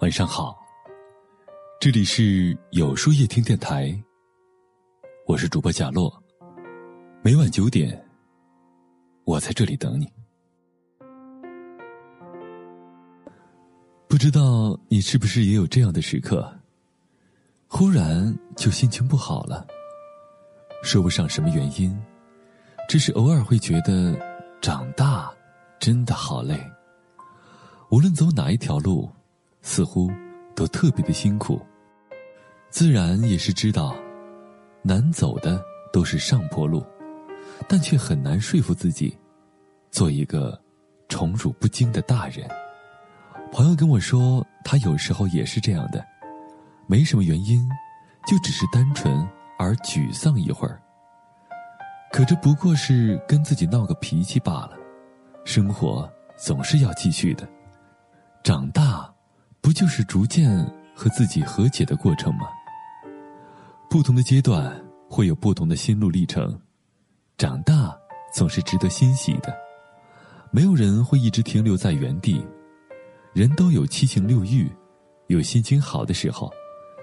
晚上好，这里是有书夜听电台，我是主播贾洛。每晚九点，我在这里等你。不知道你是不是也有这样的时刻，忽然就心情不好了，说不上什么原因，只是偶尔会觉得长大真的好累。无论走哪一条路。似乎都特别的辛苦，自然也是知道，难走的都是上坡路，但却很难说服自己，做一个宠辱不惊的大人。朋友跟我说，他有时候也是这样的，没什么原因，就只是单纯而沮丧一会儿。可这不过是跟自己闹个脾气罢了，生活总是要继续的，长大。不就是逐渐和自己和解的过程吗？不同的阶段会有不同的心路历程，长大总是值得欣喜的。没有人会一直停留在原地，人都有七情六欲，有心情好的时候，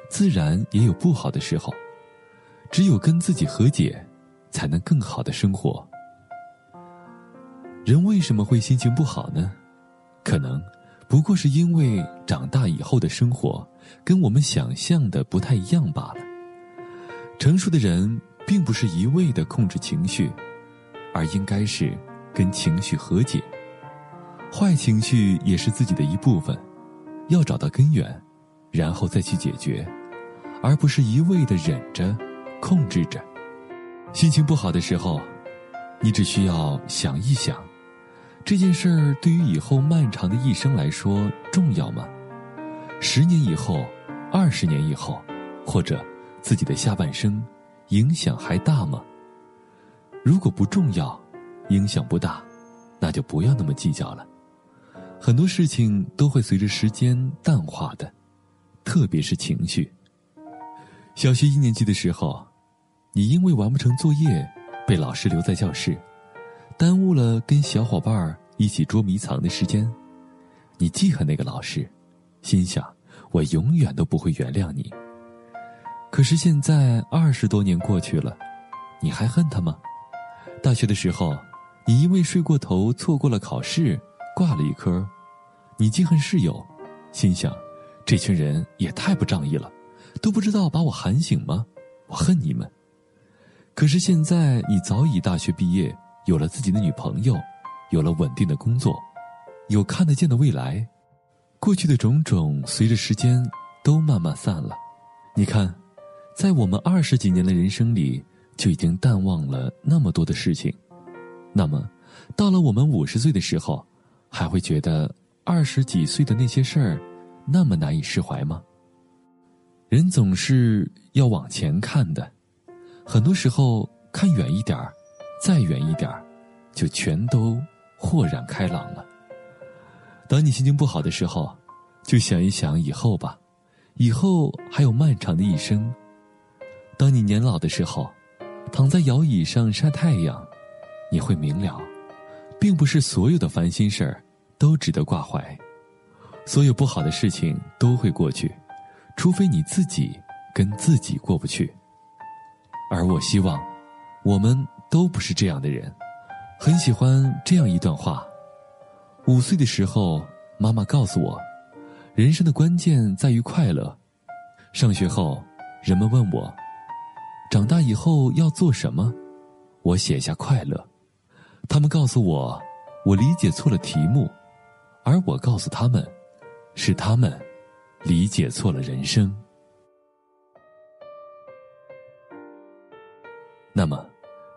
自然也有不好的时候。只有跟自己和解，才能更好的生活。人为什么会心情不好呢？可能。不过是因为长大以后的生活跟我们想象的不太一样罢了。成熟的人并不是一味的控制情绪，而应该是跟情绪和解。坏情绪也是自己的一部分，要找到根源，然后再去解决，而不是一味的忍着、控制着。心情不好的时候，你只需要想一想。这件事儿对于以后漫长的一生来说重要吗？十年以后、二十年以后，或者自己的下半生，影响还大吗？如果不重要，影响不大，那就不要那么计较了。很多事情都会随着时间淡化的，特别是情绪。小学一年级的时候，你因为完不成作业，被老师留在教室。耽误了跟小伙伴儿一起捉迷藏的时间，你记恨那个老师，心想我永远都不会原谅你。可是现在二十多年过去了，你还恨他吗？大学的时候，你因为睡过头错过了考试，挂了一科，你记恨室友，心想这群人也太不仗义了，都不知道把我喊醒吗？我恨你们。可是现在你早已大学毕业。有了自己的女朋友，有了稳定的工作，有看得见的未来，过去的种种随着时间都慢慢散了。你看，在我们二十几年的人生里，就已经淡忘了那么多的事情。那么，到了我们五十岁的时候，还会觉得二十几岁的那些事儿那么难以释怀吗？人总是要往前看的，很多时候看远一点儿。再远一点儿，就全都豁然开朗了。当你心情不好的时候，就想一想以后吧，以后还有漫长的一生。当你年老的时候，躺在摇椅上晒太阳，你会明了，并不是所有的烦心事儿都值得挂怀，所有不好的事情都会过去，除非你自己跟自己过不去。而我希望，我们。都不是这样的人，很喜欢这样一段话：五岁的时候，妈妈告诉我，人生的关键在于快乐。上学后，人们问我，长大以后要做什么？我写下快乐。他们告诉我，我理解错了题目，而我告诉他们，是他们理解错了人生。那么。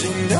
去相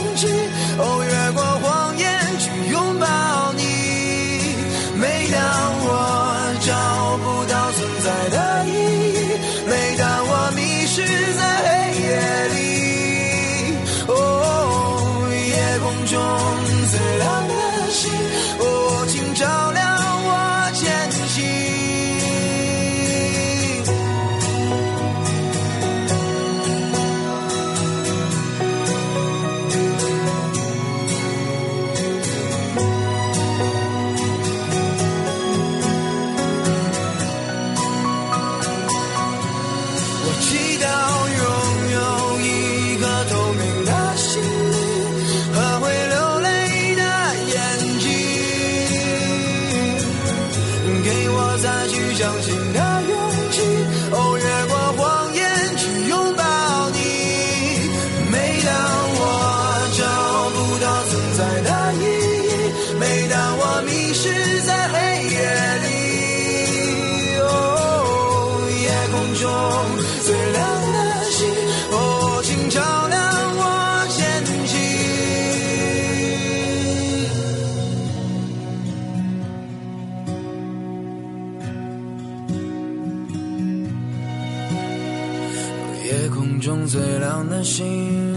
最亮的星，